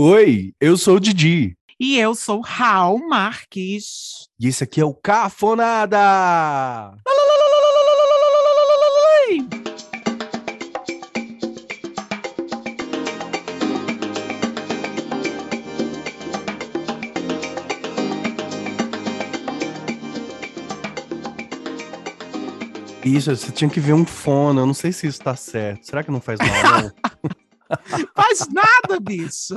Oi, eu sou o Didi. E eu sou Raul Marques. E esse aqui é o Cafonada! Isso, você tinha que ver um fono. Eu não sei se isso tá certo. Será que não faz mal, não? Faz nada, bicho.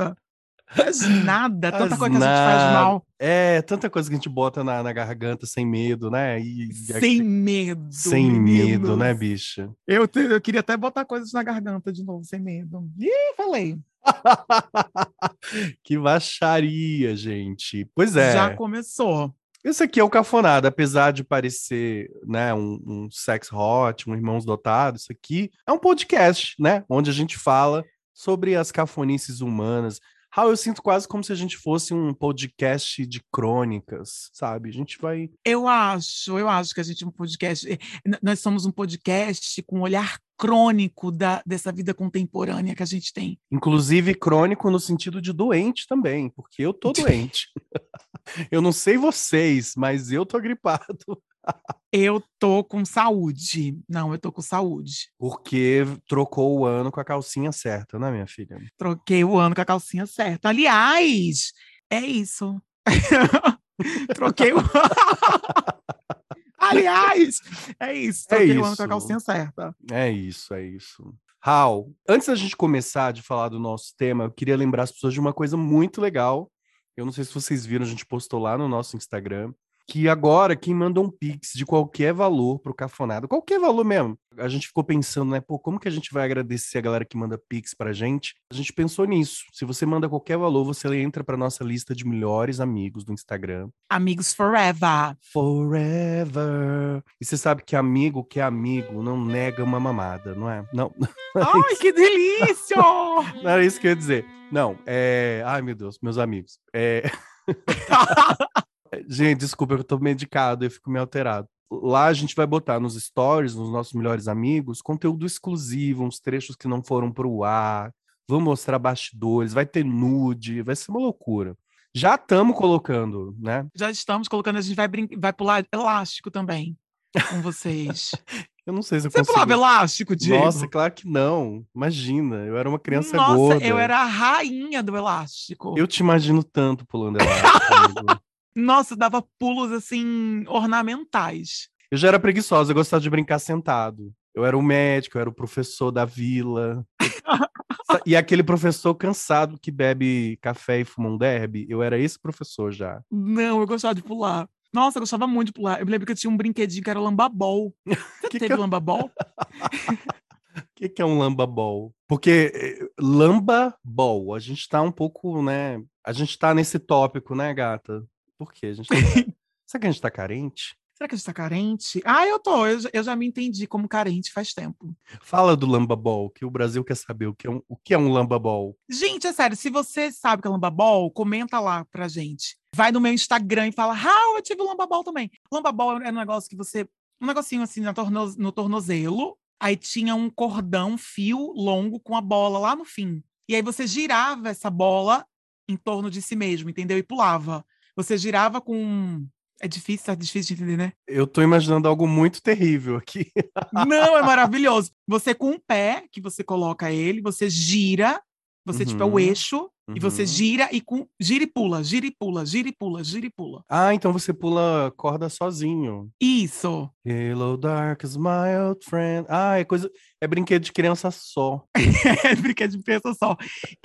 Faz nada. Tanta coisa que a gente faz nada. mal. É, tanta coisa que a gente bota na, na garganta sem medo, né? E, e Sem medo. sem medo, né, bicha? Eu, te- eu queria até botar coisas na garganta de novo, sem medo. Ih, falei. que baixaria, gente. Pois é. Já começou. Esse aqui é o Cafonada, apesar de parecer, né, um, um sex hot, um irmãos dotados, isso aqui é um podcast, né, onde a gente fala sobre as cafonices humanas. Raul, eu sinto quase como se a gente fosse um podcast de crônicas, sabe? A gente vai Eu acho, eu acho que a gente é um podcast. eh, Nós somos um podcast com um olhar crônico da, dessa vida contemporânea que a gente tem. Inclusive crônico no sentido de doente também, porque eu tô doente. eu não sei vocês, mas eu tô gripado. Eu tô com saúde. Não, eu tô com saúde. Porque trocou o ano com a calcinha certa, né, minha filha? Troquei o ano com a calcinha certa. Aliás, é isso. Troquei o. Aliás, é isso. É Troquei o ano com isso. a calcinha certa. É isso, é isso. Raul, antes da gente começar de falar do nosso tema, eu queria lembrar as pessoas de uma coisa muito legal. Eu não sei se vocês viram, a gente postou lá no nosso Instagram, que agora quem manda um pix de qualquer valor pro Cafonado, qualquer valor mesmo. A gente ficou pensando, né, pô, como que a gente vai agradecer a galera que manda pix pra gente? A gente pensou nisso. Se você manda qualquer valor, você entra pra nossa lista de melhores amigos do Instagram. Amigos forever. Forever. E você sabe que amigo que é amigo não nega uma mamada, não é? Não, Ai, que delícia! não era isso que eu ia dizer. Não, é. Ai, meu Deus, meus amigos. É... Gente, desculpa, eu tô medicado, eu fico meio alterado. Lá a gente vai botar nos stories, nos nossos melhores amigos, conteúdo exclusivo, uns trechos que não foram pro ar. Vamos mostrar bastidores, vai ter nude, vai ser uma loucura. Já estamos colocando, né? Já estamos colocando, a gente vai, brin... vai pular elástico também com vocês. Eu não sei se eu Você consigo. pulava elástico, Diego? Nossa, claro que não. Imagina, eu era uma criança Nossa, gorda. eu era a rainha do elástico. Eu te imagino tanto pulando elástico. Nossa, dava pulos assim ornamentais. eu já era preguiçosa, eu gostava de brincar sentado. Eu era o médico, eu era o professor da vila. E aquele professor cansado que bebe café e fuma um derby, eu era esse professor já. Não, eu gostava de pular. Nossa, eu gostava muito de pular. Eu me lembro que eu tinha um brinquedinho que era lambabol. Você Que teve que é- lambabol? O que, que é um lamba ball? Porque eh, lamba ball, a gente tá um pouco, né? A gente tá nesse tópico, né, gata? Por quê? A gente tá... Será que a gente tá carente? Será que a gente tá carente? Ah, eu tô. Eu, já- eu já me entendi como carente faz tempo. Fala do lamba ball, que o Brasil quer saber o que é um, o que é um lamba ball. Gente, é sério, se você sabe o que é lambabol, comenta lá pra gente. Vai no meu Instagram e fala, ah, eu tive lambabol também. Lambabol é um negócio que você... Um negocinho assim na torno- no tornozelo, aí tinha um cordão, fio longo com a bola lá no fim. E aí você girava essa bola em torno de si mesmo, entendeu? E pulava. Você girava com... É difícil, tá difícil de entender, né? Eu tô imaginando algo muito terrível aqui. Não, é maravilhoso. Você com o pé, que você coloca ele, você gira, você tipo é o Uhum, eixo, e você uhum. gira e com gira e pula, gira e pula, gira e pula, gira e pula. Ah, então você pula corda sozinho. Isso. Hello, darkness, my old friend. Ah, é coisa. É brinquedo de criança só. É brinquedo de pensa só.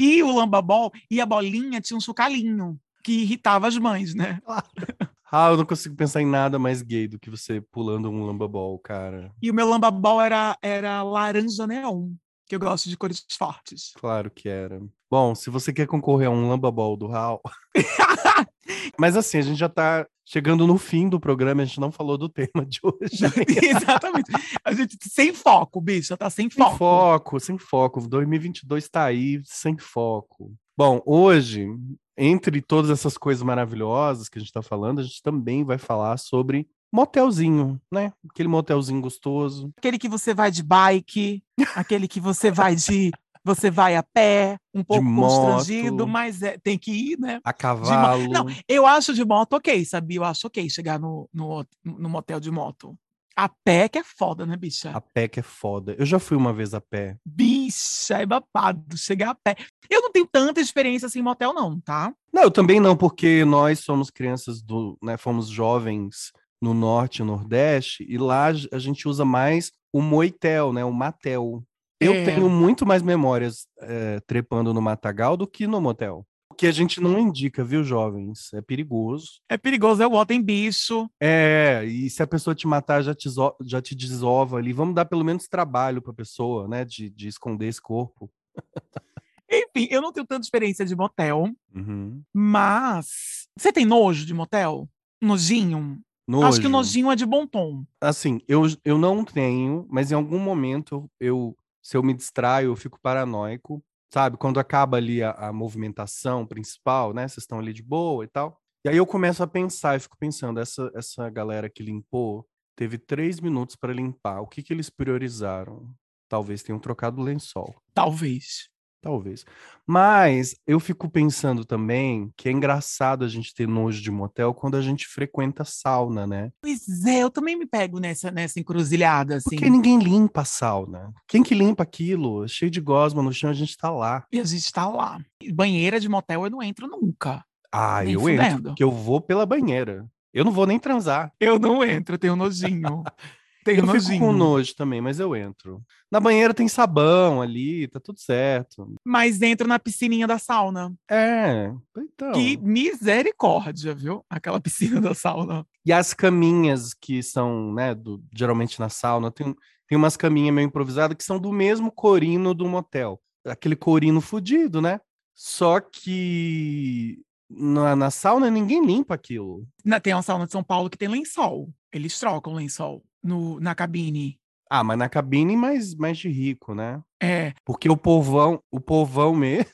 E o lambabol e a bolinha tinha um chocalhinho que irritava as mães, né? Ah, eu não consigo pensar em nada mais gay do que você pulando um lamba ball, cara. E o meu lambabol era era laranja neon, que eu gosto de cores fortes. Claro que era. Bom, se você quer concorrer a um lamba ball do Hal. Mas assim, a gente já tá chegando no fim do programa, a gente não falou do tema de hoje. Exatamente. A gente sem foco, bicha, tá sem Sem foco. foco, sem foco. 2022 tá aí, sem foco. Bom, hoje, entre todas essas coisas maravilhosas que a gente tá falando, a gente também vai falar sobre motelzinho, né? Aquele motelzinho gostoso. Aquele que você vai de bike, aquele que você vai de Você vai a pé, um pouco constrangido, mas é, tem que ir, né? A cavalo. Não, eu acho de moto ok, sabia? Eu acho ok chegar no, no, no motel de moto. A pé que é foda, né, bicha? A pé que é foda. Eu já fui uma vez a pé. Bicha, é babado chegar a pé. Eu não tenho tanta experiência assim em motel, não, tá? Não, eu também não, porque nós somos crianças do, né, fomos jovens no norte e nordeste, e lá a gente usa mais o moitel, né, o matel. Eu É. tenho muito mais memórias eh, trepando no matagal do que no motel. O que a gente não indica, viu, jovens? É perigoso. É perigoso, eu boto em bicho. É, e se a pessoa te matar, já te, já te desova ali. Vamos dar pelo menos trabalho pra pessoa, né, de, de esconder esse corpo. Enfim, eu não tenho tanta experiência de motel, Uhum. mas. Você tem nojo de motel? Nojinho? Acho que o Nojo. nojinho é de bom tom. Assim, eu, eu não tenho, mas em algum momento eu, se eu me distraio, eu fico paranoico, sabe? Quando acaba ali a, a movimentação principal, né? Vocês estão ali de boa e tal. E aí eu começo a pensar, eu fico pensando, essa, essa galera que limpou teve três minutos para limpar. O que que eles priorizaram? Talvez tenham trocado o lençol. Talvez. Talvez. Mas eu fico pensando também que é engraçado a gente ter nojo de motel quando a gente frequenta sauna, né? Pois é, eu também me pego nessa, nessa encruzilhada, assim. Porque ninguém limpa a sauna. Quem que limpa aquilo? Cheio de gosma no chão, a gente tá lá. E a gente tá lá. Banheira de motel eu não entro nunca. Ah, Nem eu entro, fudendo. porque eu vou pela banheira. Eu não vou nem transar. Eu não entro, eu tenho nojinho. tenho Eu fico nojinho. com nojo também, mas eu entro. Na banheira tem sabão ali, tá tudo certo. Mas entro na piscininha da sauna. É, então. Que misericórdia, viu? Aquela piscina da sauna. E as caminhas que são, né, do- geralmente na sauna, tem, tem umas caminhas meio improvisadas que são do mesmo corino do motel. Aquele corino fudido, né? Só que na, na sauna ninguém limpa aquilo. Na- Tem uma sauna de São Paulo que tem lençol. Eles trocam lençol no, na cabine. Ah, mas na cabine mais, mais de rico, né? É, Porque o povão, o povão mesmo,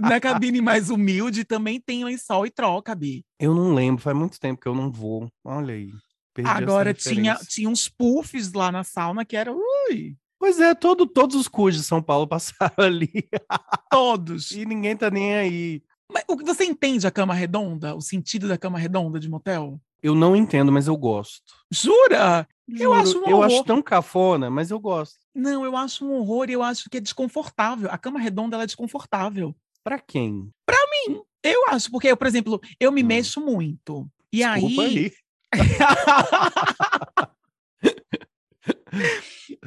na cabine mais humilde também tem lençol e troca, Bi. eu não lembro, faz muito tempo que eu não vou. Olha aí. Agora tinha, tinha uns puffs lá na sauna que eram, ui, Pois é, todo, todos os cus de São Paulo passaram ali todos. e ninguém tá nem aí. Mas o que você entende a cama redonda? O sentido da cama redonda de motel? Eu não entendo, mas eu gosto. Jura? Eu acho Juro, um eu acho horror. tão cafona, mas eu gosto. Não, eu acho um horror e eu acho que é desconfortável. A cama redonda ela é desconfortável. Pra quem? Eu acho, porque eu, por exemplo, eu me Hum. mexo muito. E Desculpa aí, aí.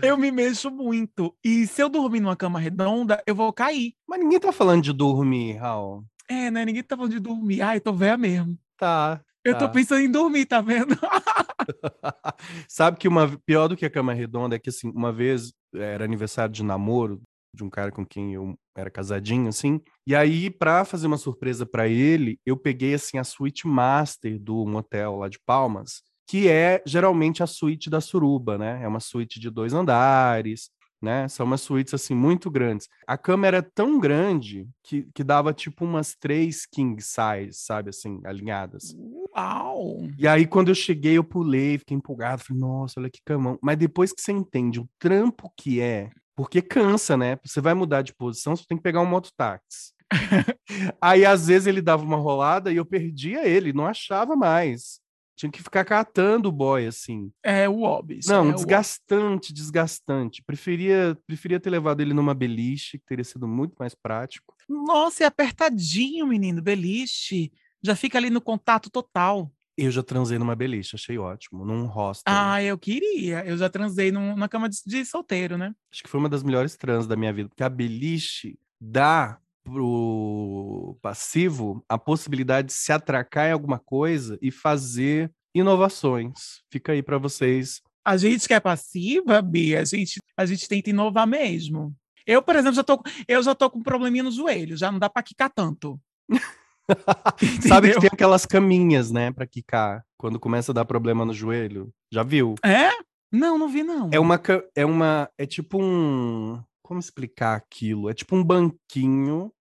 eu me mexo muito. E se eu dormir numa cama redonda, eu vou cair. Mas ninguém tá falando de dormir, Raul. É, né? Ninguém tá falando de dormir. Ai, eu tô velha mesmo. Tá. Eu tô Tá. pensando em dormir, tá vendo? Sabe que uma pior do que a cama redonda é que assim, uma vez era aniversário de namoro de um cara com quem eu era casadinho assim, e aí pra fazer uma surpresa pra ele, eu peguei assim a suíte master do motel lá de Palmas, que é geralmente a suíte da suruba, né? É uma suíte de dois andares, né? São umas suítes assim muito grandes. A cama era tão grande que, que dava tipo umas três king size, sabe assim, alinhadas. Uau! E aí, quando eu cheguei, eu pulei, fiquei empolgado, falei, nossa, olha que camão. Mas depois que você entende o trampo que é, porque cansa, né? Você vai mudar de posição, você tem que pegar um mototáxi. aí, às vezes, ele dava uma rolada e eu perdia ele, não achava mais. Tinha que ficar catando o boy, assim. É o Obis. Não, é desgastante, desgastante. Preferia, preferia ter levado ele numa beliche, que teria sido muito mais prático. Nossa, é apertadinho, menino. Beliche. Já fica ali no contato total. Eu já transei numa beliche, achei ótimo, num hostel. Ah, eu queria. Eu já transei num- na cama de, de solteiro, né? Acho que foi uma das melhores trans da minha vida, porque a beliche dá pro passivo a possibilidade de se atracar em alguma coisa e fazer inovações. Fica aí para vocês. A gente que é passiva, Bia, a gente, a gente tenta inovar mesmo. Eu, por exemplo, já tô, eu já tô com um probleminha no joelho, já não dá pra quicar tanto. Sabe que tem aquelas caminhas, né, para quicar, quando começa a dar problema no joelho? Já viu? É? Não, não vi, não. É uma é uma é tipo um, como explicar aquilo? É tipo um banquinho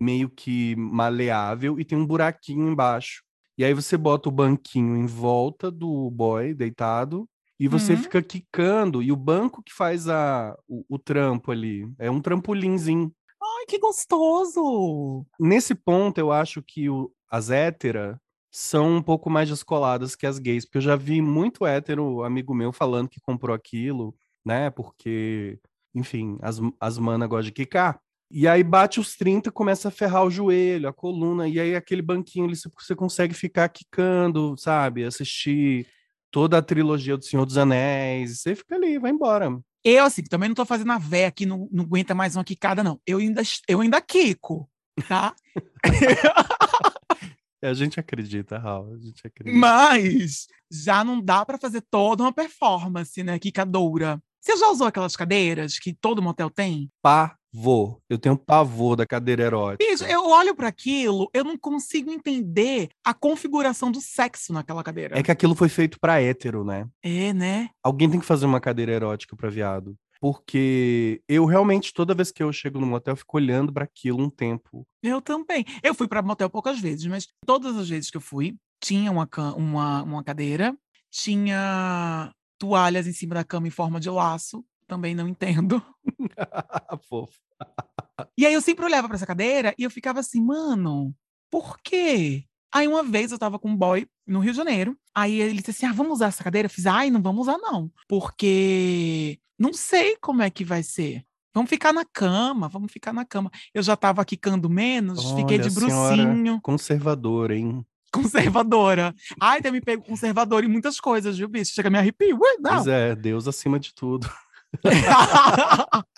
meio que maleável e tem um buraquinho embaixo. E aí você bota o banquinho em volta do boy deitado E você Uhum. fica quicando, e o banco que faz a, o, o trampo ali é um trampolinzinho. Ai, que gostoso! Nesse ponto, eu acho que o- as hétera são um pouco mais descoladas que as gays, porque eu já vi muito hétero amigo meu falando que comprou aquilo, né? Porque, enfim, as, as manas gostam de quicar. E aí bate os 30, começa a ferrar o joelho, a coluna, e aí aquele banquinho ali você- consegue ficar quicando, sabe? Assistir toda a trilogia do Senhor dos Anéis, você fica ali, vai embora. Eu, assim, também não tô fazendo a véia aqui, não, não aguenta mais uma quicada, não. Eu ainda, eu ainda quico, tá? A gente acredita, Raul, a gente acredita. Mas já não dá pra fazer toda uma performance, né? Quicadora. Você já usou aquelas cadeiras que todo motel tem? Pavor. Eu tenho pavor da cadeira erótica. Bicho, eu olho para aquilo, eu não consigo entender a configuração do sexo naquela cadeira. É que aquilo foi feito pra hétero, né? É, né? Alguém tem que fazer uma cadeira erótica pra viado. Porque eu realmente, toda vez que eu chego no motel, eu fico olhando pra aquilo um tempo. Eu também. Eu fui para motel poucas vezes, mas todas as vezes que eu fui, tinha uma, uma, uma cadeira, tinha toalhas em cima da cama em forma de laço, também não entendo. Fofo. E aí eu sempre olhava para essa cadeira e eu ficava assim, mano, por quê? Aí uma vez eu tava com um boy no Rio de Janeiro, aí ele disse assim: ah, vamos usar essa cadeira? Eu fiz, ai, não vamos usar não, porque não sei como é que vai ser. Vamos ficar na cama, vamos ficar na cama. Eu já tava quicando menos, fiquei Olha, de a senhora brucinho, Conservadora, hein? Conservadora. Ai, tem me pego conservadora em muitas coisas, viu, bicho? Chega a me arrepio. Ué, não. Pois é, Deus acima de tudo.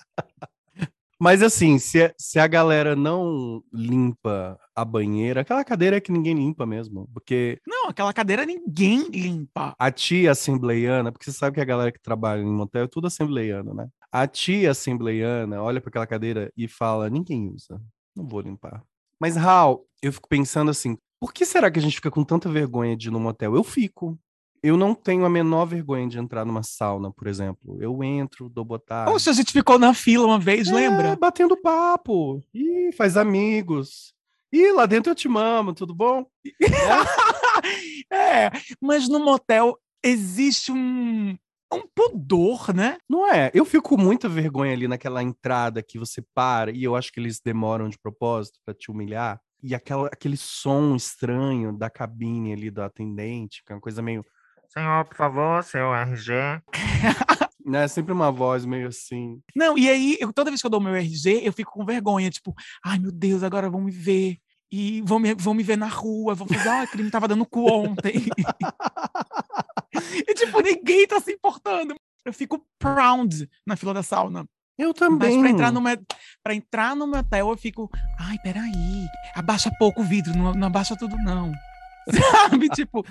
Mas assim, se, a- se a galera não limpa a banheira, aquela cadeira é que ninguém limpa mesmo. Porque não, aquela cadeira ninguém limpa. a tia assembleiana, porque você sabe que a galera que trabalha em motel é tudo assembleiano, né? A tia assembleiana olha para aquela cadeira e fala: ninguém usa, não vou limpar. Mas, Raul, eu fico pensando assim: por que será que a gente fica com tanta vergonha de ir no motel? Eu fico. Eu não tenho a menor vergonha de entrar numa sauna, por exemplo. Eu entro, dou botar. Poxa, a gente ficou na fila uma vez, lembra? É, batendo papo. Ih, faz amigos. Ih, lá dentro eu te mamo, tudo bom? é, mas no motel existe um, um pudor, né? Não é? Eu fico com muita vergonha ali naquela entrada que você para e eu acho que eles demoram de propósito para te humilhar. E aquela, aquele som estranho da cabine ali do atendente, que é uma coisa meio. Senhor, por favor, seu RG. Né? Sempre uma voz meio assim. Não, e aí, eu- toda vez que eu dou meu RG, eu fico com vergonha, tipo, ai meu Deus, agora vão me ver. E vão me, vão me ver na rua, vão fazer, ah, aquele me tava dando cu ontem. e tipo, ninguém tá se importando. Eu fico proud na fila da sauna. Eu Mas também. pra entrar, no, pra entrar no motel, eu fico, ai, peraí, abaixa pouco o vidro, não, não abaixa tudo, não. Sabe? tipo,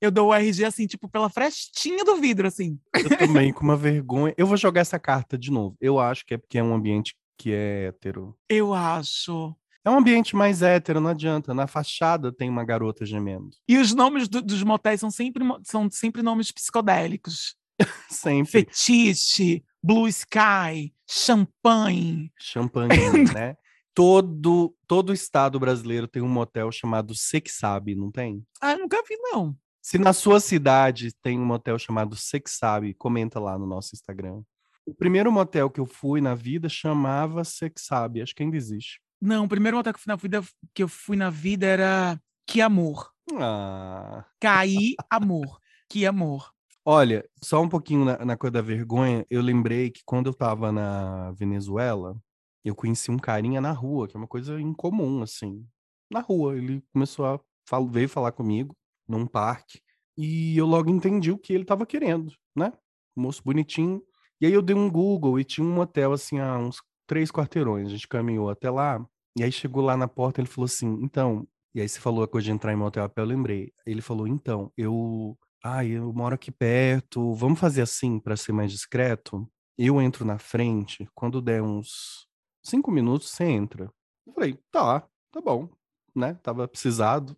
eu dou o RG assim, tipo, pela frestinha do vidro, assim. Eu também com uma vergonha. Eu vou jogar essa carta de novo. Eu acho que é porque é um ambiente que é hétero. Eu acho. É um ambiente mais hétero, não adianta. Na fachada tem uma garota gemendo. E os nomes do- dos motéis são sempre, são sempre nomes psicodélicos. Sempre. Fetiche, Blue Sky, Champanhe. Champanhe, né? Todo, todo estado brasileiro tem um motel chamado Sexabe, não tem? Ah, eu nunca vi, não. Se na sua cidade tem um motel chamado Sexabe, comenta lá no nosso Instagram. O primeiro motel que eu fui na vida chamava Sexabe, acho que ainda existe. Não, o primeiro motel que eu fui na vida, que eu fui na vida era Que Amor. Ah, Caí Amor. Que Amor. Olha, só um pouquinho na, na coisa da vergonha, eu lembrei que quando eu tava na Venezuela, eu conheci um carinha na rua, que é uma coisa incomum, assim. Na rua, ele começou a fal- veio falar comigo num parque e eu logo entendi o que ele tava querendo, né? Moço bonitinho. E aí eu dei um Google e tinha um motel assim a uns três quarteirões. A gente caminhou até lá e aí chegou lá na porta ele falou assim, então. E aí você falou a coisa de entrar em motel a pé, eu lembrei. Ele falou, então, eu, ai, eu moro aqui perto. Vamos fazer assim para ser mais discreto. Eu entro na frente. Quando der uns cinco minutos, você entra. Eu falei, tá, tá bom, né? Tava precisado.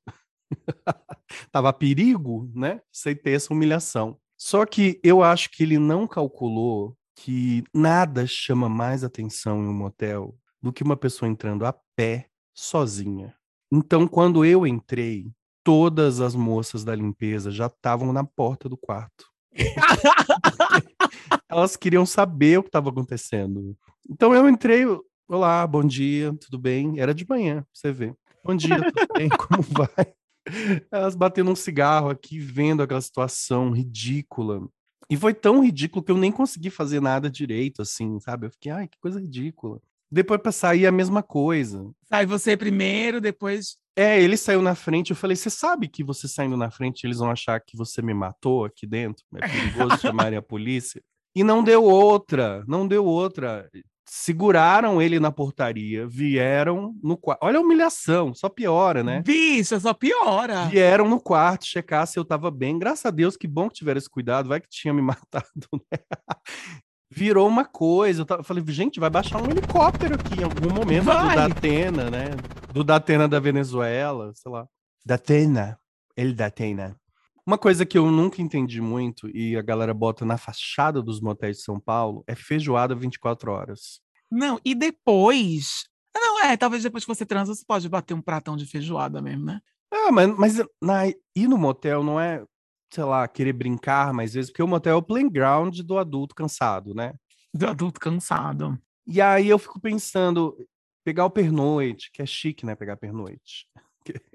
Tava a perigo, né? Aceitei essa humilhação. Só que eu acho que ele não calculou que nada chama mais atenção em um motel do que uma pessoa entrando a pé sozinha. Então, quando eu entrei, todas as moças da limpeza já estavam na porta do quarto. Elas queriam saber o que estava acontecendo. Então eu entrei, olá, bom dia, tudo bem? Era de manhã, você ver. Bom dia, tudo bem? Como vai? Elas batendo um cigarro aqui, vendo aquela situação ridícula. E foi tão ridículo que eu nem consegui fazer nada direito, assim, sabe? Eu fiquei, ai, que coisa ridícula. Depois pra sair a mesma coisa. Sai você primeiro, depois. É, ele saiu na frente, eu falei, você sabe que você saindo na frente, eles vão achar que você me matou aqui dentro? É perigoso chamarem a polícia. E não deu outra, não deu outra. Seguraram ele na portaria, vieram no quarto. Olha a humilhação, só piora, né? Bicha, só piora. Vieram no quarto checar se eu tava bem. Graças a Deus, que bom que tiveram esse cuidado, vai que tinha me matado, né? Virou uma coisa. Eu tava- falei, gente, vai baixar um helicóptero aqui em algum momento Vai. do Datena, né? Do Datena da Venezuela, sei lá. Datena. Ele Datena. Uma coisa que eu nunca entendi muito e a galera bota na fachada dos motéis de São Paulo é feijoada 24 horas. Não, e depois. Ah, Não, é, talvez depois que você transa, você pode bater um pratão de feijoada mesmo, né? Ah, mas, mas na, ir no motel não é, sei lá, querer brincar mais vezes, porque o motel é o playground do adulto cansado, né? Do adulto cansado. E aí eu fico pensando, pegar o pernoite, que é chique, né? Pegar pernoite.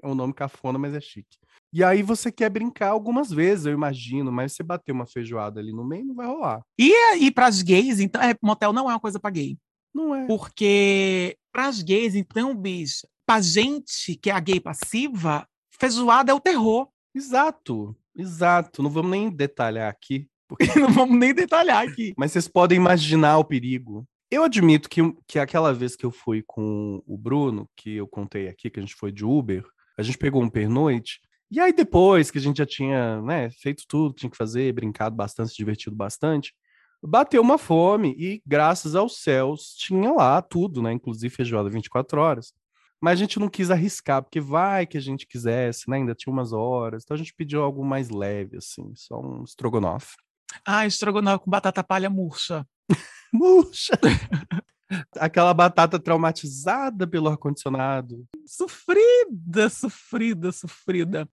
É um nome cafona, mas é chique. E aí você quer brincar algumas vezes, eu imagino, mas você bater uma feijoada ali no meio, não vai rolar. E, e pras gays, então, é, motel não é uma coisa pra gay. Não é. Porque pras gays, então, bicho, pra gente que é a gay passiva, feijoada é o terror. Exato, exato. Não vamos nem detalhar aqui, porque Não vamos nem detalhar aqui. Mas vocês podem imaginar o perigo. Eu admito que, que aquela vez que eu fui com o Bruno, que eu contei aqui, que a gente foi de Uber, a gente pegou um pernoite, e aí depois que a gente já tinha né, feito tudo tinha que fazer, brincado bastante, se divertido bastante, bateu uma fome e, graças aos céus, tinha lá tudo, né? Inclusive feijoada 24 horas. Mas a gente não quis arriscar, porque vai que a gente quisesse, né? Ainda tinha umas horas. Então a gente pediu algo mais leve, assim, só um estrogonofe. Ah, estrogonofe com batata palha murcha. Murcha. Aquela batata traumatizada pelo ar-condicionado. Sofrida, sofrida, sofrida.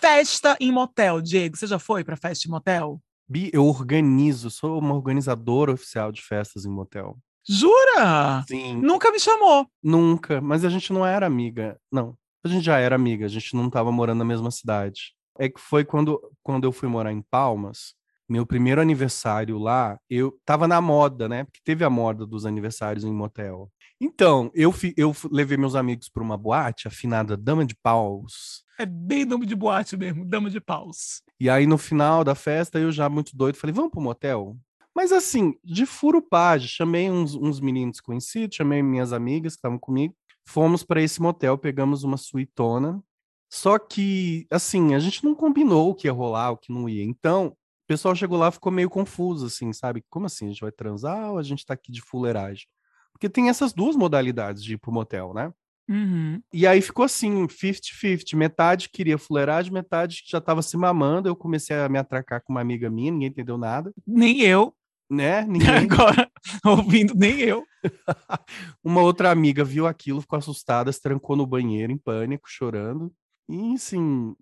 festa em motel, Diego. Você já foi pra festa em motel? Bi, eu organizo, sou uma organizadora oficial de festas em motel. Jura? Sim. Nunca me chamou. Nunca, mas a gente não era amiga. Não, a gente já era amiga, a gente não tava morando na mesma cidade. É que foi quando, quando eu fui morar em Palmas, meu primeiro aniversário lá, eu tava na moda, né? Porque teve a moda dos aniversários em motel. Então, eu, fi- eu levei meus amigos para uma boate, afinada Dama de Paus. É bem nome de boate mesmo, dama de paus. E aí, no final da festa, eu já muito doido, falei, vamos pro motel? Mas assim, de furo page, chamei uns, uns meninos conhecidos, chamei minhas amigas que estavam comigo, fomos para esse motel, pegamos uma suitona. Só que, assim, a gente não combinou o que ia rolar, o que não ia. Então, o pessoal chegou lá e ficou meio confuso, assim, sabe? Como assim? A gente vai transar ou a gente tá aqui de fuleiragem? Porque tem essas duas modalidades de ir pro motel, né? Uhum. E aí ficou assim, 50-50. Metade queria fuleiragem, metade já tava se mamando. Eu comecei a me atracar com uma amiga minha, ninguém entendeu nada, Nem eu. Né? Ninguém. Agora, ouvindo, nem eu. Uma outra amiga viu aquilo, ficou assustada, se trancou no banheiro em pânico, chorando. E assim,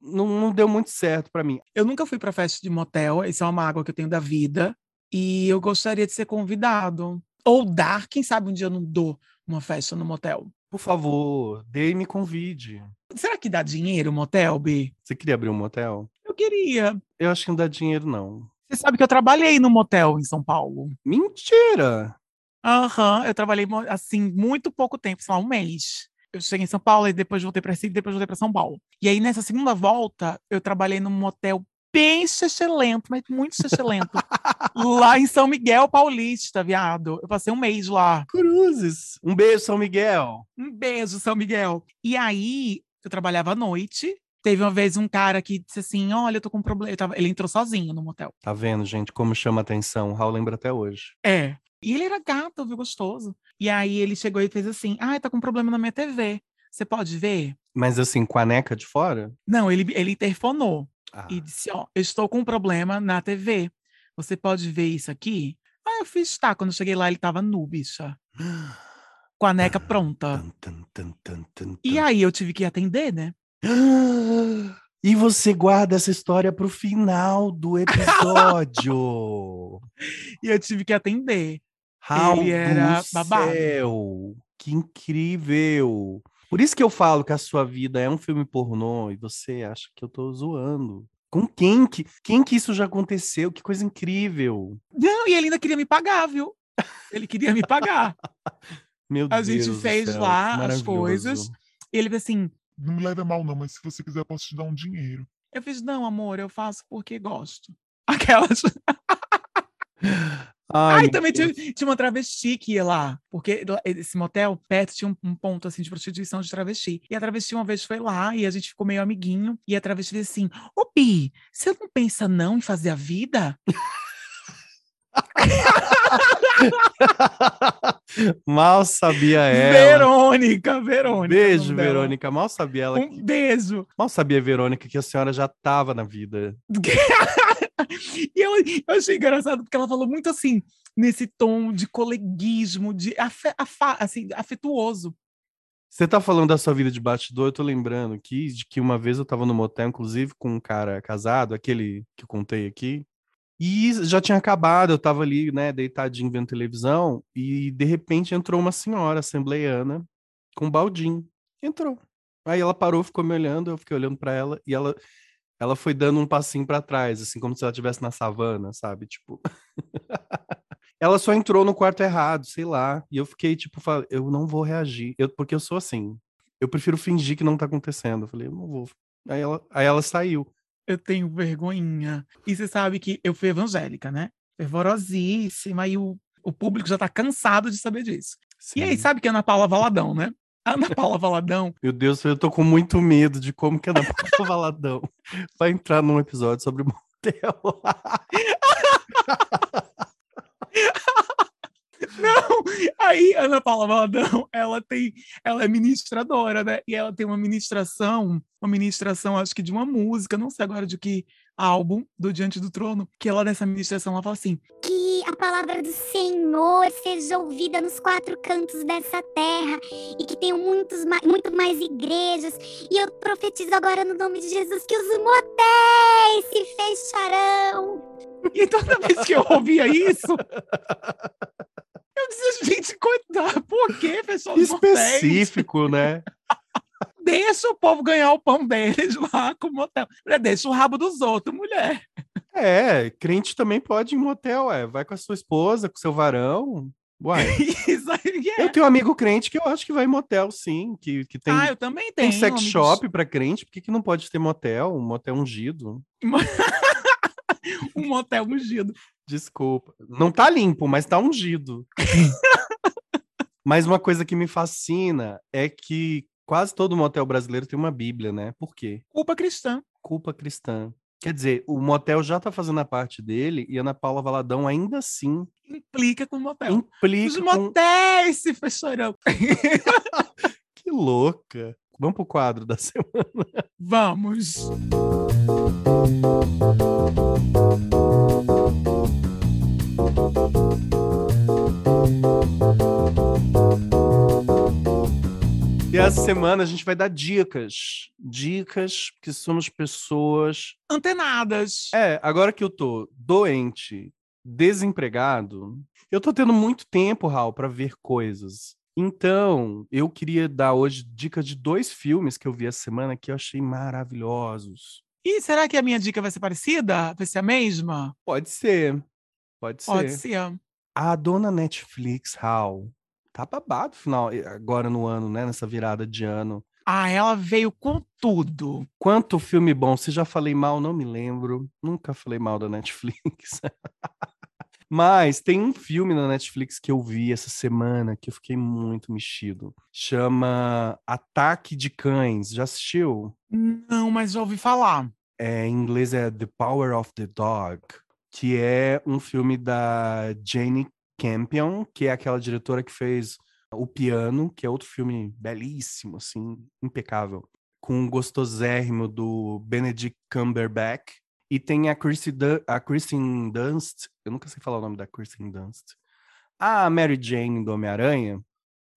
não, não deu muito certo pra mim. Eu nunca fui pra festa de motel, isso é uma mágoa que eu tenho da vida. E eu gostaria de ser convidado. Ou dar, quem sabe um dia eu não dou uma festa no motel. Por favor, dê e me convide. Será que dá dinheiro o motel, B? Você queria abrir um motel? Eu queria. Eu acho que não dá dinheiro, não. Você sabe que eu trabalhei no motel em São Paulo. Mentira! Aham, eu trabalhei assim muito pouco tempo, sei lá, um mês. Eu cheguei em São Paulo e depois voltei para Recife, depois voltei para São Paulo. E aí nessa segunda volta, eu trabalhei num motel bem xexelento, mas muito xexelento. lá em São Miguel Paulista, viado. Eu passei um mês lá. Cruzes! Um beijo, São Miguel! Um beijo, São Miguel. E aí, eu trabalhava à noite. Teve uma vez um cara que disse assim: Olha, eu tô com um problema. Ele entrou sozinho no motel. Tá vendo, gente, como chama atenção? O Raul lembra até hoje. É. E ele era gato, viu, gostoso. E aí ele chegou e fez assim: Ai, tá com problema na minha TV. Você pode ver? Mas assim, com a neca de fora? Não, ele, ele interfonou Ah, e disse: Ó, eu estou com um problema na TV. Você pode ver isso aqui? Aí eu fiz, tá. Quando eu cheguei lá, ele tava nu, bicha. Com a neca pronta. Tan, tan, tan, tan, tan, E aí eu tive que atender, né? E você guarda essa história pro final do episódio. E eu tive que atender. Raul Ele era do babado. céu! Que incrível! Por isso que eu falo que a sua vida é um filme pornô e você acha que eu tô zoando. Com quem que, quem que isso já aconteceu? Que coisa incrível! Não, e ele ainda queria me pagar, viu? Ele queria me pagar. Meu A Deus gente do fez lá as coisas. E ele assim: Não me leve a mal, não, mas se você quiser, eu posso te dar um dinheiro. eu fiz, não, amor, eu faço porque gosto. Aquelas. Ai, Ai, também tinha, tinha uma travesti que ia lá, porque esse motel perto tinha um, um ponto assim de prostituição de travesti. E a travesti uma vez foi lá e a gente ficou meio amiguinho. E a travesti disse assim: Ô Bi, você não pensa não em fazer a vida? Mal sabia ela. Verônica, Verônica. Beijo. Verônica. Mal sabia ela. Um beijo. Mal sabia, Verônica, que a senhora já estava na vida. e eu, eu achei engraçado porque ela falou muito assim, nesse tom de coleguismo, de afe- afa- assim, afetuoso. Você tá falando da sua vida de bastidor, eu tô lembrando aqui de que uma vez eu tava no motel, inclusive, com um cara casado, aquele que eu contei aqui, e já tinha acabado, eu tava ali, né, deitadinho vendo televisão, e de repente entrou uma senhora assembleiana com um baldinho. Entrou. Aí ela parou, ficou me olhando, eu fiquei olhando pra ela, e ela, ela foi dando um passinho pra trás, assim, como se ela estivesse na savana, sabe? Tipo. ela só entrou no quarto errado, sei lá. E eu fiquei, tipo, eu não vou reagir. Eu, porque eu sou assim. Eu prefiro fingir que não tá acontecendo. Eu falei, eu não vou. Aí ela, aí ela saiu. Eu tenho vergonhinha. E você sabe que eu fui evangélica, né? Fervorosíssima, e o, o público já tá cansado de saber disso. E aí, Sim. sabe que é Ana Paula Valadão, né? Ana Paula Valadão, Meu Deus, eu tô com muito medo de como que a Ana Paula Valadão vai entrar num episódio sobre motel. Aí a Ana Paula Valadão, ela tem, ela é ministradora, né? E ela tem uma ministração, uma ministração, acho que de uma música, não sei agora de que álbum, do Diante do Trono, que ela nessa ministração, ela fala assim: Que a palavra do Senhor seja ouvida nos quatro cantos dessa terra e que tenham muitos, ma- muito mais igrejas. E eu profetizo agora no nome de Jesus que os motéis se fecharão. E toda vez que eu ouvia isso, dizia, gente, coitado, por que, pessoal? Específico, né? Deixa o povo ganhar o pão deles lá com o motel. Deixa o rabo dos outros, mulher. É, crente também pode ir em motel, é. Vai com a sua esposa, com seu varão. Uai. Isso aí é. Eu tenho um amigo crente que eu acho que vai em motel, sim. Que, que tem, ah, eu também tenho. tem sex amigos. shop pra crente. Por que, que não pode ter motel? Um motel ungido? Um motel ungido. Desculpa. Não tá limpo, mas tá ungido. mas uma coisa que me fascina é que quase todo motel brasileiro tem uma Bíblia, né? Por quê? Culpa cristã. Culpa cristã. Quer dizer, o motel já tá fazendo a parte dele e Ana Paula Valadão ainda assim Implica com o motel. Os implica com... motéis se fecharão. Que louca. Vamos pro quadro da semana. Vamos. Essa semana a gente vai dar dicas. Dicas, porque somos pessoas Antenadas. É, agora que eu tô doente, desempregado, eu tô tendo muito tempo, Raul, pra ver coisas. Então, eu queria dar hoje dicas de dois filmes que eu vi essa semana que eu achei maravilhosos. E será que a minha dica vai ser parecida? Vai ser a mesma? Pode ser. Pode ser. Pode ser. A dona Netflix, Raul, tá babado final agora no ano, né, nessa virada de ano. Ah, ela veio com tudo. Quanto filme bom, se já falei mal, não me lembro. Nunca falei mal da Netflix. Mas tem um filme na Netflix que eu vi essa semana que eu fiquei muito mexido. Chama Ataque de Cães. Já assistiu? Não, mas já ouvi falar. É, em inglês é The Power of the Dog, que é um filme da Jane Campion, que é aquela diretora que fez O Piano, que é outro filme belíssimo, assim, impecável, com o gostosérrimo do Benedict Cumberbatch. E tem a, Chrissy Dun a Kristen Dunst, eu nunca sei falar o nome da Kristen Dunst. A Mary Jane do Homem-Aranha,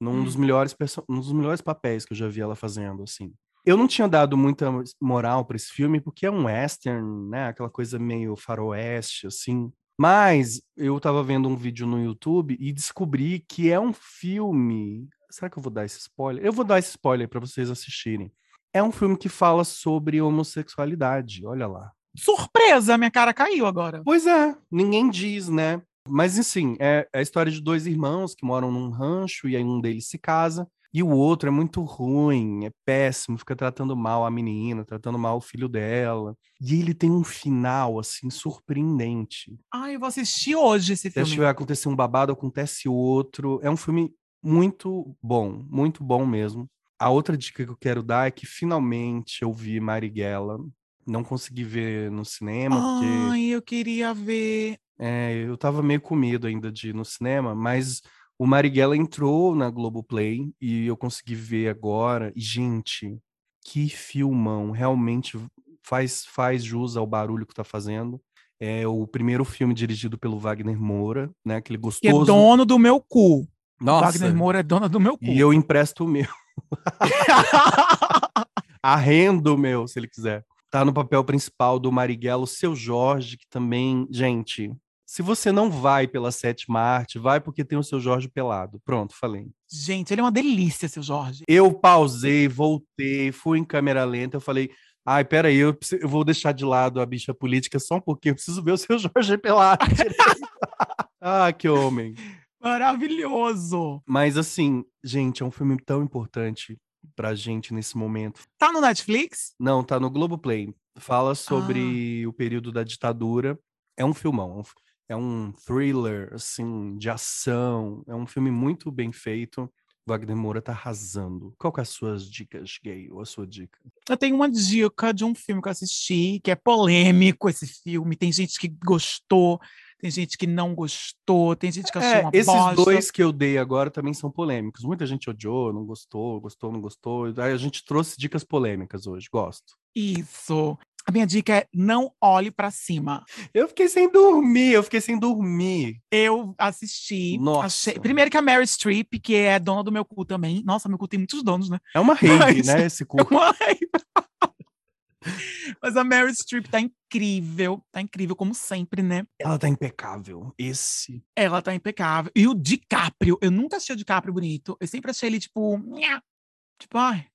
num Hum. dos melhores um dos melhores papéis que eu já vi ela fazendo, assim. Eu não tinha dado muita moral para esse filme, porque é um western, né? Aquela coisa meio faroeste, assim. Mas eu tava vendo um vídeo no YouTube e descobri que é um filme. Será que eu vou dar esse spoiler? Eu vou dar esse spoiler para vocês assistirem. É um filme que fala sobre homossexualidade, olha lá. Surpresa, minha cara caiu agora. Pois é, ninguém diz, né? Mas, assim, é, é a história de dois irmãos que moram num rancho e aí um deles se casa. E o outro é muito ruim, é péssimo, fica tratando mal a menina, tratando mal o filho dela. E ele tem um final, assim, surpreendente. Ai, eu vou assistir hoje esse Se filme. vai acontecer um babado, acontece outro. É um filme muito bom, muito bom mesmo. A outra dica que eu quero dar é que finalmente eu vi Marighella. Não consegui ver no cinema, porque Ai, eu queria ver. é, eu tava meio com medo ainda de ir no cinema, mas o Marighella entrou na Globoplay e eu consegui ver agora. E, gente, que filmão! Realmente faz, faz jus ao barulho que tá fazendo. É o primeiro filme dirigido pelo Wagner Moura, né? Aquele Que é gostoso. dono do meu cu. Nossa! Wagner Moura é dona do meu cu. E eu empresto o meu. Arrendo o meu, se ele quiser. Tá no papel principal do Marighella, o seu Jorge, que também, gente, se você não vai pela sétima arte, vai porque tem o seu Jorge pelado. Pronto, falei. Gente, ele é uma delícia, seu Jorge. Eu pausei, voltei, fui em câmera lenta, eu falei, ai, peraí, eu, preciso- eu vou deixar de lado a bicha política só um pouquinho, eu preciso ver o seu Jorge pelado. ah, que homem. Maravilhoso. Mas assim, gente, é um filme tão importante pra gente nesse momento. Tá no Netflix? Não, tá no Globoplay. Fala Ah. sobre o período da ditadura. É um filmão. É um É thriller, assim, de ação. É um filme muito bem feito. Wagner Moura tá arrasando. Qual que é as suas dicas, gay? Ou a sua dica? Eu tenho uma dica de um filme que eu assisti, que é polêmico esse filme. Tem gente que gostou, tem gente que não gostou, tem gente que achou É, uma esses bosta. dois que eu dei agora também são polêmicos. Muita gente odiou, não gostou, gostou, não gostou. Aí a gente trouxe dicas polêmicas hoje. Gosto. Isso. A minha dica é não olhe pra cima. Eu fiquei sem dormir, eu fiquei sem dormir. Eu assisti. Nossa. achei- Primeiro que a Mary Streep, que é dona do meu cu também. Nossa, meu cu tem muitos donos, né? É uma rave, Mas- né? Esse cu. É uma raiva. Mas a Mary Streep tá incrível, tá incrível, como sempre, né? Ela tá impecável. Esse. Ela tá impecável. E o DiCaprio, eu nunca achei o DiCaprio bonito. Eu sempre achei ele, tipo, nha, tipo, ai.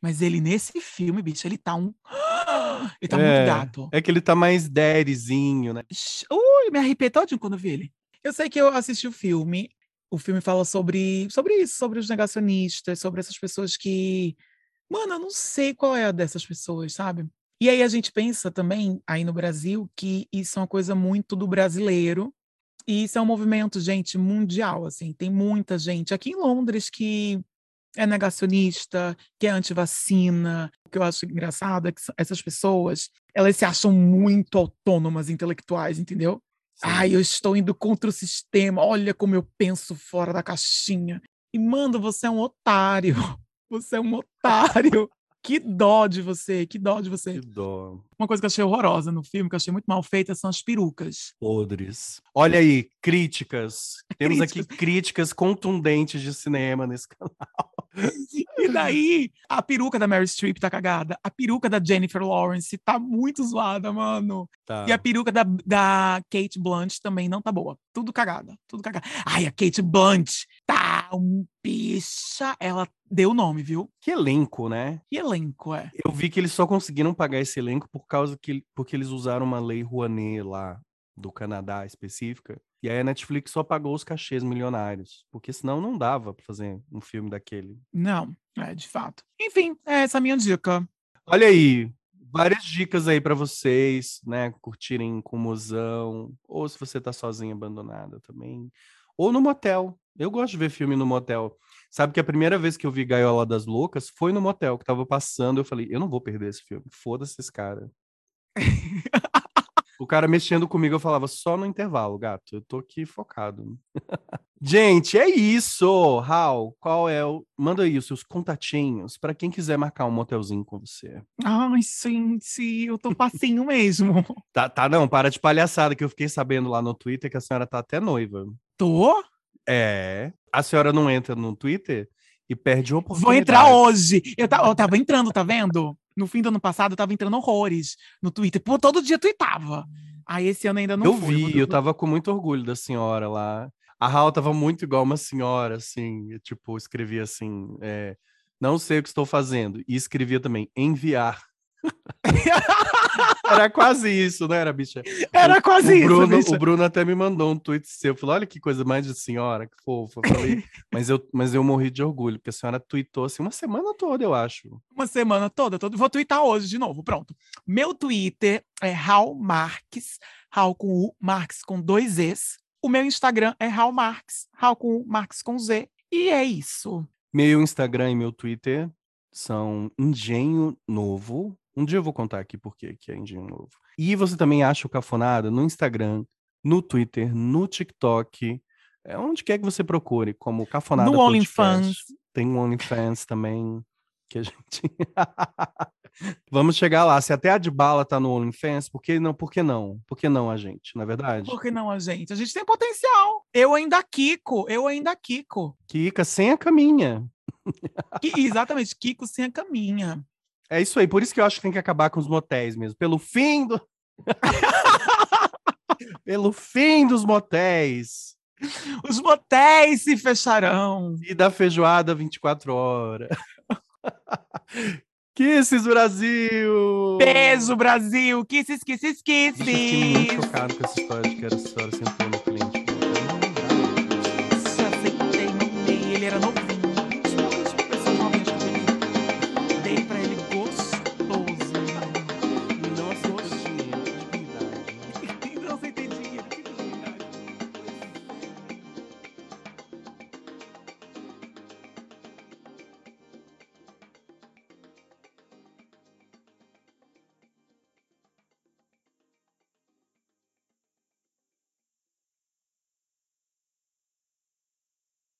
Mas ele, nesse filme, bicho, ele tá um. Ele tá É, muito gato. É que ele tá mais daddyzinho, né? Ui, me arrepiei todinho quando vi ele. Eu sei que eu assisti o filme. O filme fala sobre, sobre isso, sobre os negacionistas, sobre essas pessoas que. Mano, eu não sei qual é a dessas pessoas, sabe? E aí a gente pensa também, aí no Brasil, que isso é uma coisa muito do brasileiro. E isso é um movimento, gente, mundial, assim. Tem muita gente aqui em Londres que é negacionista, que é antivacina. O que eu acho engraçado é que essas pessoas, elas se acham muito autônomas intelectuais, entendeu? Ai, eu estou indo contra o sistema. Olha como eu penso fora da caixinha. E, mano, você é um otário. Você é um otário. Que dó de você, que dó de você. Que dó. Uma coisa que eu achei horrorosa no filme, que eu achei muito mal feita, são as perucas. Podres. Olha aí, críticas. Temos aqui Críticas. críticas contundentes de cinema nesse canal. E daí, a peruca da Mary Streep tá cagada. A peruca da Jennifer Lawrence tá muito zoada, mano. Tá. E a peruca da, da Kate Blunt também não tá boa. Tudo cagada, tudo cagada. Ai, a Kate Blunt tá um bicha. Ela deu o nome, viu? Que elenco, né? Que elenco, é. Eu vi que eles só conseguiram pagar esse elenco por causa que porque eles usaram uma lei Rouanet lá do Canadá específica. E aí a Netflix só pagou os cachês milionários, porque senão não dava pra fazer um filme daquele. Não, é, de fato. Enfim, é essa a minha dica. Olha aí, várias dicas aí pra vocês, né, curtirem com mozão, ou se você tá sozinha abandonada também, ou no motel. Eu gosto de ver filme no motel. Sabe que a primeira vez que eu vi Gaiola das Loucas foi no motel que tava passando, eu falei, eu não vou perder esse filme. Foda-se esse cara. O cara mexendo comigo, eu falava só no intervalo, gato. Eu tô aqui focado. Gente, é isso. Raul, qual é o. Manda aí os seus contatinhos pra quem quiser marcar um motelzinho com você. Ai, gente, eu tô passinho mesmo. Tá, tá, não, para de palhaçada, que eu fiquei sabendo lá no Twitter que a senhora tá até noiva. Tô? É. A senhora não entra no Twitter e perde Vou oportunidade. entrar hoje. Eu, ta- eu tava entrando, tá vendo? No fim do ano passado, eu tava entrando horrores no Twitter. Pô, todo dia tweetava. Aí esse ano ainda não eu foi. vi, eu tava com muito orgulho da senhora lá. A Raul tava muito igual uma senhora, assim, tipo, escrevia assim, é, não sei o que estou fazendo. E escrevia também, enviar. Era quase isso, não era, bicha? Era quase o isso, Bruno, bicha. o Bruno até me mandou um tweet seu. Falou: olha que coisa mais de senhora, que fofa. Eu falei, mas, eu, mas eu morri de orgulho, porque a senhora tweetou assim uma semana toda, eu acho. Uma semana toda, todo... Vou twittar hoje de novo, pronto. Meu Twitter é Raul Marques, Raul com U, Marques com dois Es. O meu Instagram é Raul Marques, Raul com U, Marques com Z. E é isso. Meu Instagram e meu Twitter são Engenho Novo. Um dia eu vou contar aqui por que que é Engenho Novo. E você também acha o Cafonada no Instagram, no Twitter, no TikTok, é onde quer que você procure, como Cafonada No. OnlyFans. Tem um OnlyFans também, que a gente... Vamos chegar lá. Se até a de bala tá no OnlyFans, por que não? Por que não? Por que não a gente, na é verdade? Por que não a gente? A gente tem potencial. Eu ainda Kiko, eu ainda Kiko. Kika sem a caminha. Que- exatamente, Kiko sem a caminha. É isso aí, por isso que eu acho que tem que acabar com os motéis mesmo. Pelo fim do. Pelo fim dos motéis. Os motéis se fecharão. E da feijoada 24 horas. Kisses Brasil! Beijo, Brasil! Kisses, kisses, Bicho, eu fiquei muito kisses! chocado com essa história de que era a senhora sentou no cliente. Eu não aceitei, não dei. Ele era novinho.